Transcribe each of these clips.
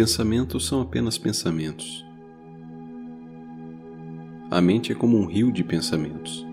pensamentos são apenas pensamentos. A mente é como um rio de pensamentos.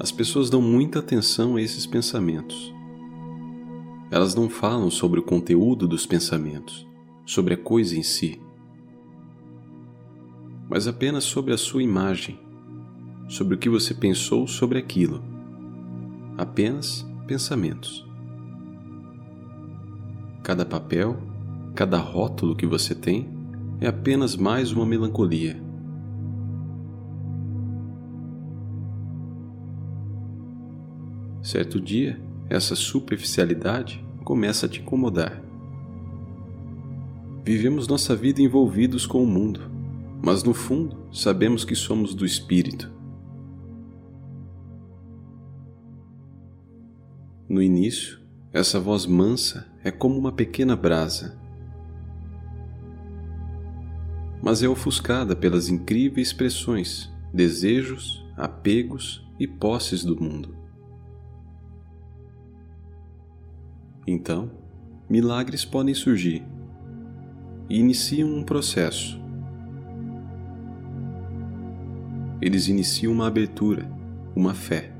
As pessoas dão muita atenção a esses pensamentos. Elas não falam sobre o conteúdo dos pensamentos, sobre a coisa em si, mas apenas sobre a sua imagem, sobre o que você pensou sobre aquilo. Apenas pensamentos. Cada papel, cada rótulo que você tem é apenas mais uma melancolia. Certo dia, essa superficialidade começa a te incomodar. Vivemos nossa vida envolvidos com o mundo, mas no fundo sabemos que somos do espírito. No início, essa voz mansa é como uma pequena brasa, mas é ofuscada pelas incríveis pressões, desejos, apegos e posses do mundo. Então, milagres podem surgir e iniciam um processo. Eles iniciam uma abertura, uma fé.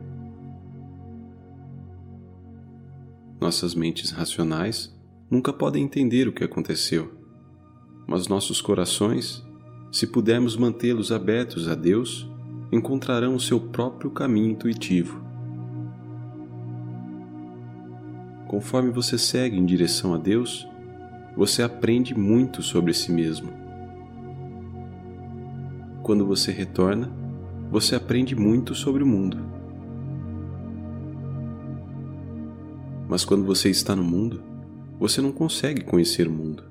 Nossas mentes racionais nunca podem entender o que aconteceu, mas nossos corações, se pudermos mantê-los abertos a Deus, encontrarão o seu próprio caminho intuitivo. Conforme você segue em direção a Deus, você aprende muito sobre si mesmo. Quando você retorna, você aprende muito sobre o mundo. Mas quando você está no mundo, você não consegue conhecer o mundo.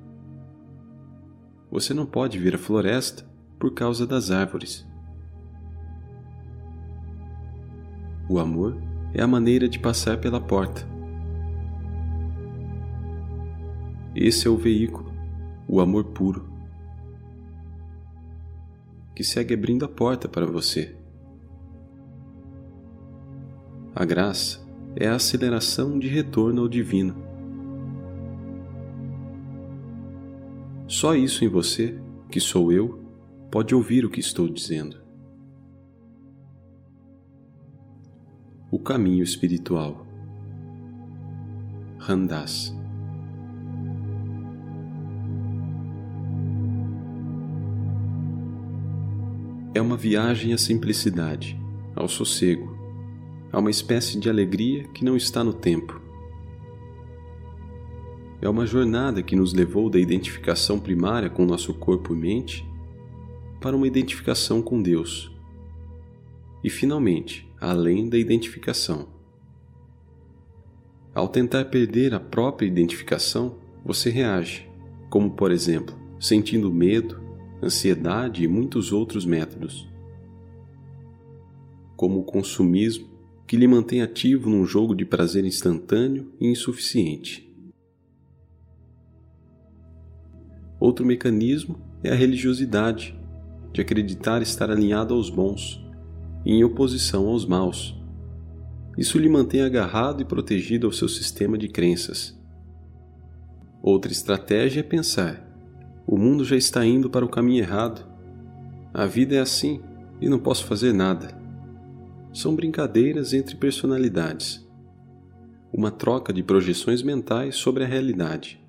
Você não pode ver a floresta por causa das árvores. O amor é a maneira de passar pela porta Esse é o veículo, o amor puro, que segue abrindo a porta para você. A graça é a aceleração de retorno ao divino. Só isso em você, que sou eu, pode ouvir o que estou dizendo. O caminho espiritual. Randas. é uma viagem à simplicidade, ao sossego, a uma espécie de alegria que não está no tempo. É uma jornada que nos levou da identificação primária com nosso corpo e mente para uma identificação com Deus. E finalmente, além da identificação. Ao tentar perder a própria identificação, você reage, como por exemplo, sentindo medo, ansiedade e muitos outros métodos. Como o consumismo, que lhe mantém ativo num jogo de prazer instantâneo e insuficiente. Outro mecanismo é a religiosidade, de acreditar estar alinhado aos bons, e em oposição aos maus. Isso lhe mantém agarrado e protegido ao seu sistema de crenças. Outra estratégia é pensar: o mundo já está indo para o caminho errado. A vida é assim e não posso fazer nada. São brincadeiras entre personalidades. Uma troca de projeções mentais sobre a realidade,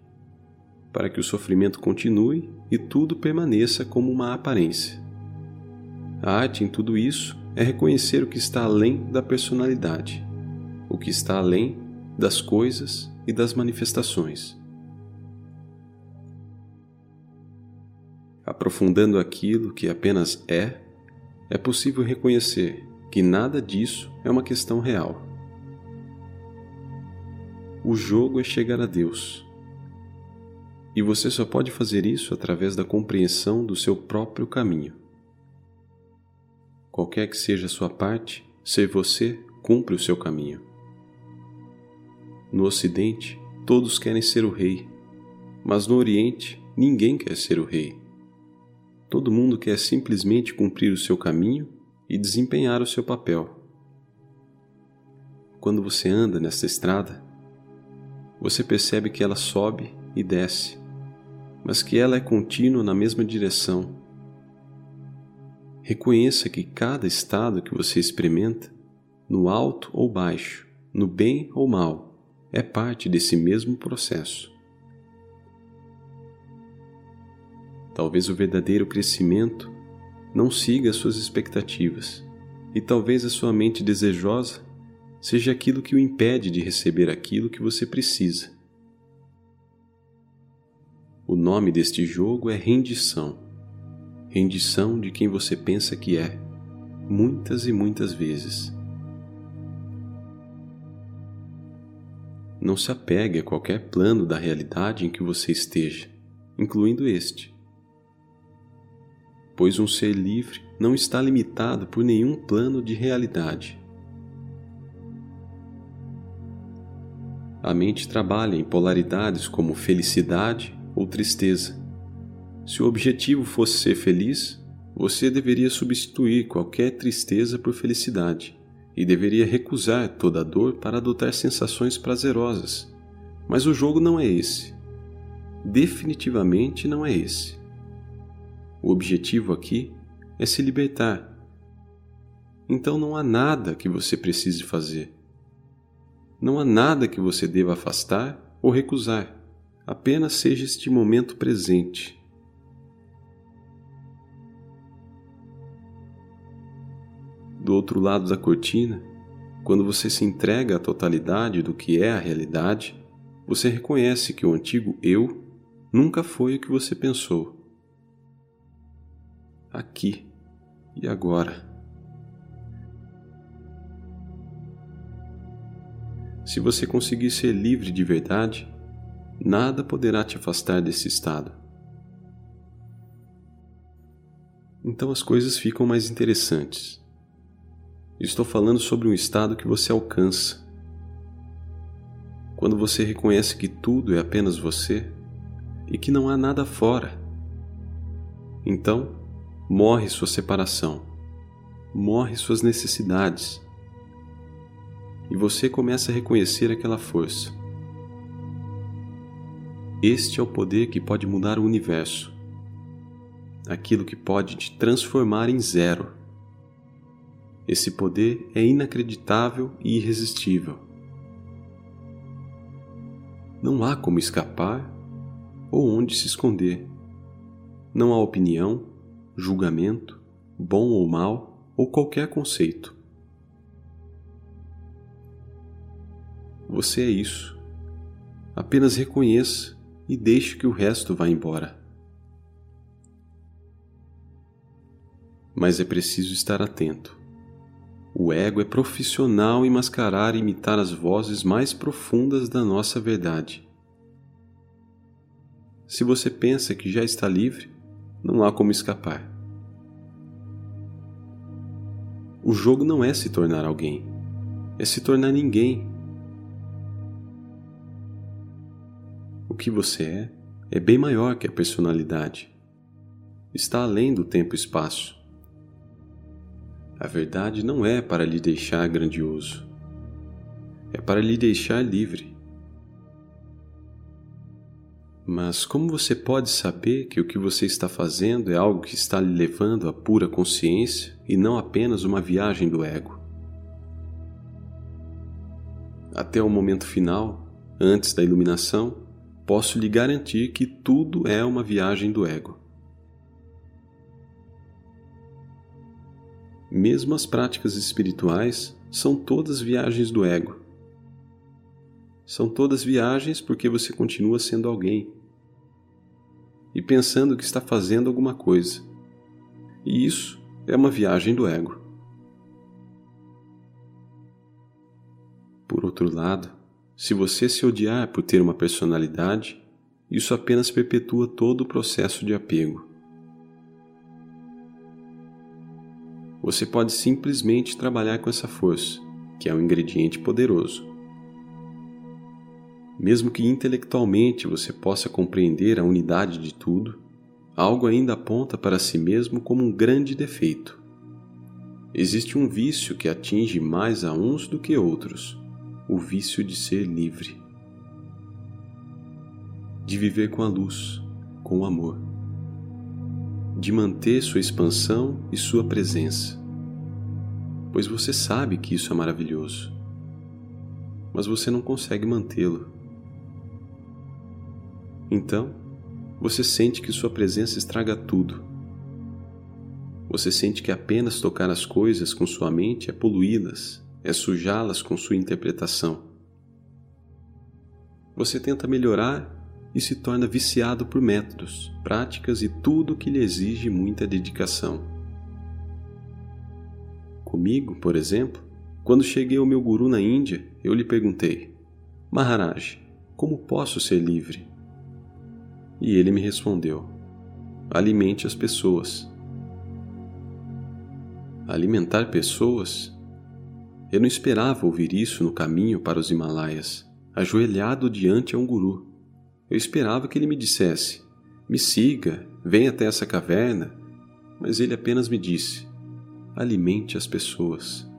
para que o sofrimento continue e tudo permaneça como uma aparência. A arte em tudo isso é reconhecer o que está além da personalidade, o que está além das coisas e das manifestações. aprofundando aquilo que apenas é, é possível reconhecer que nada disso é uma questão real. O jogo é chegar a Deus. E você só pode fazer isso através da compreensão do seu próprio caminho. Qualquer que seja a sua parte, ser você cumpre o seu caminho. No Ocidente, todos querem ser o rei, mas no Oriente, ninguém quer ser o rei. Todo mundo quer simplesmente cumprir o seu caminho e desempenhar o seu papel. Quando você anda nesta estrada, você percebe que ela sobe e desce, mas que ela é contínua na mesma direção. Reconheça que cada estado que você experimenta, no alto ou baixo, no bem ou mal, é parte desse mesmo processo. Talvez o verdadeiro crescimento não siga as suas expectativas, e talvez a sua mente desejosa seja aquilo que o impede de receber aquilo que você precisa. O nome deste jogo é rendição. Rendição de quem você pensa que é, muitas e muitas vezes. Não se apegue a qualquer plano da realidade em que você esteja, incluindo este. Pois um ser livre não está limitado por nenhum plano de realidade. A mente trabalha em polaridades como felicidade ou tristeza. Se o objetivo fosse ser feliz, você deveria substituir qualquer tristeza por felicidade e deveria recusar toda dor para adotar sensações prazerosas. Mas o jogo não é esse. Definitivamente não é esse. O objetivo aqui é se libertar. Então não há nada que você precise fazer. Não há nada que você deva afastar ou recusar, apenas seja este momento presente. Do outro lado da cortina, quando você se entrega à totalidade do que é a realidade, você reconhece que o antigo eu nunca foi o que você pensou. Aqui e agora. Se você conseguir ser livre de verdade, nada poderá te afastar desse estado. Então as coisas ficam mais interessantes. Estou falando sobre um estado que você alcança. Quando você reconhece que tudo é apenas você e que não há nada fora. Então, morre sua separação, morre suas necessidades e você começa a reconhecer aquela força. Este é o poder que pode mudar o universo, aquilo que pode te transformar em zero. Esse poder é inacreditável e irresistível. Não há como escapar ou onde se esconder. Não há opinião, julgamento, bom ou mal ou qualquer conceito. Você é isso. Apenas reconheça e deixe que o resto vá embora. Mas é preciso estar atento. O ego é profissional em mascarar e imitar as vozes mais profundas da nossa verdade. Se você pensa que já está livre, não há como escapar. O jogo não é se tornar alguém, é se tornar ninguém que você é é bem maior que a personalidade. Está além do tempo e espaço. A verdade não é para lhe deixar grandioso, é para lhe deixar livre. Mas como você pode saber que o que você está fazendo é algo que está lhe levando à pura consciência e não apenas uma viagem do ego? Até o momento final, antes da iluminação, posso lhe garantir que tudo é uma viagem do ego. Mesmo as práticas espirituais são todas viagens do ego. São todas viagens porque você continua sendo alguém e pensando que está fazendo alguma coisa. E isso é uma viagem do ego. Por outro lado, se você se odiar por ter uma personalidade, isso apenas perpetua todo o processo de apego. Você pode simplesmente trabalhar com essa força, que é um ingrediente poderoso. Mesmo que intelectualmente você possa compreender a unidade de tudo, algo ainda aponta para si mesmo como um grande defeito. Existe um vício que atinge mais a uns do que outros o vício de ser livre. de viver com a luz, com o amor, de manter sua expansão e sua presença, pois você sabe que isso é maravilhoso, mas você não consegue mantê-lo. Então, você sente que sua presença estraga tudo. Você sente que apenas tocar as coisas com sua mente é poluí-las, é sujá-las com sua interpretação. Você tenta melhorar e se torna viciado por métodos, práticas e tudo que lhe exige muita dedicação. Comigo, por exemplo, quando cheguei ao meu guru na Índia, eu lhe perguntei: Maharaj, como posso ser livre? E ele me respondeu: Alimente as pessoas. Alimentar pessoas? Eu não esperava ouvir isso no caminho para os Himalaias, ajoelhado diante a um guru. Eu esperava que ele me dissesse: Me siga, venha até essa caverna. Mas ele apenas me disse: Alimente as pessoas.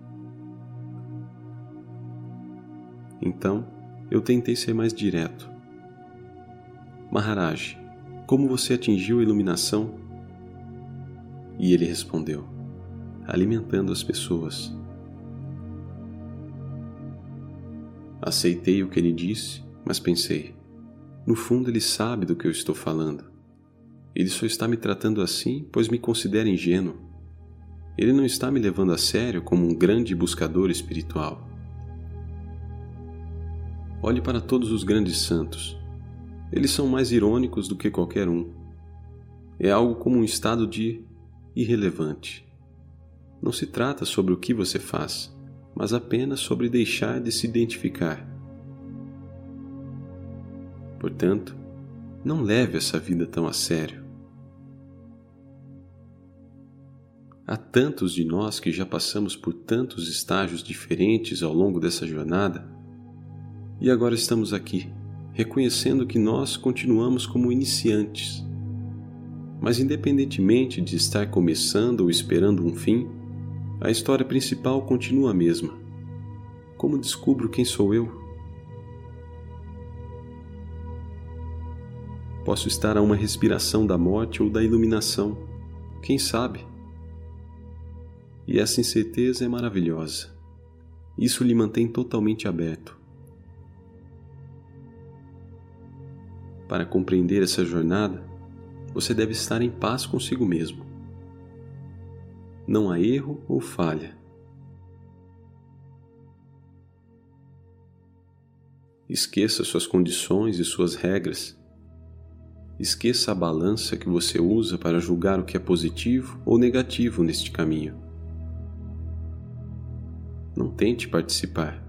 Então, eu tentei ser mais direto. Maharaj, como você atingiu a iluminação? E ele respondeu: Alimentando as pessoas. Aceitei o que ele disse, mas pensei: no fundo, ele sabe do que eu estou falando. Ele só está me tratando assim pois me considera ingênuo. Ele não está me levando a sério como um grande buscador espiritual. Olhe para todos os grandes santos. Eles são mais irônicos do que qualquer um. É algo como um estado de irrelevante. Não se trata sobre o que você faz, mas apenas sobre deixar de se identificar Portanto, não leve essa vida tão a sério. Há tantos de nós que já passamos por tantos estágios diferentes ao longo dessa jornada e agora estamos aqui, reconhecendo que nós continuamos como iniciantes. Mas, independentemente de estar começando ou esperando um fim, a história principal continua a mesma. Como descubro quem sou eu? Posso estar a uma respiração da morte ou da iluminação, quem sabe? E essa incerteza é maravilhosa. Isso lhe mantém totalmente aberto. Para compreender essa jornada, você deve estar em paz consigo mesmo. Não há erro ou falha. Esqueça suas condições e suas regras Esqueça a balança que você usa para julgar o que é positivo ou negativo neste caminho. Não tente participar.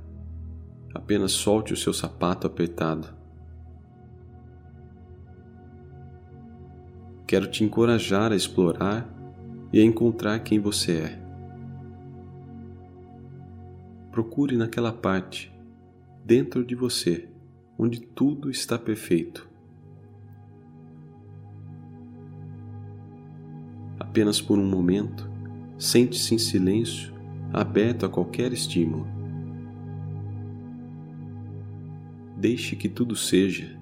Apenas solte o seu sapato apertado. Quero te encorajar a explorar e a encontrar quem você é. Procure naquela parte, dentro de você, onde tudo está perfeito. apenas por um momento, sente-se em silêncio, aberto a qualquer estímulo. Deixe que tudo seja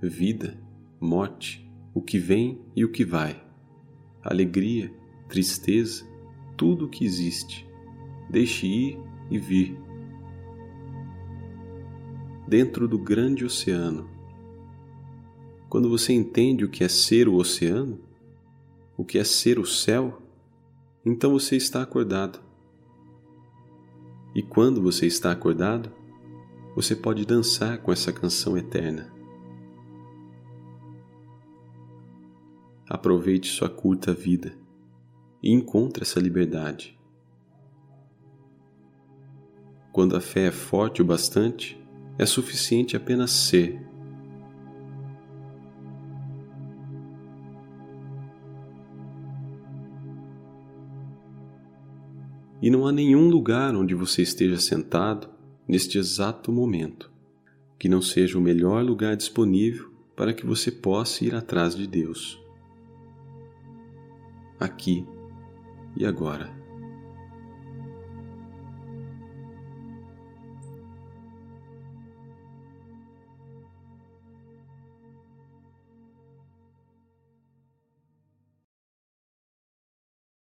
vida, morte, o que vem e o que vai, alegria, tristeza, tudo o que existe. Deixe ir e vir. Dentro do grande oceano. Quando você entende o que é ser o oceano, o que é ser o céu, então você está acordado. E quando você está acordado, você pode dançar com essa canção eterna. Aproveite sua curta vida e encontre essa liberdade. Quando a fé é forte o bastante, é suficiente apenas ser e não há nenhum lugar onde você esteja sentado neste exato momento que não seja o melhor lugar disponível para que você possa ir atrás de Deus. Aqui e agora.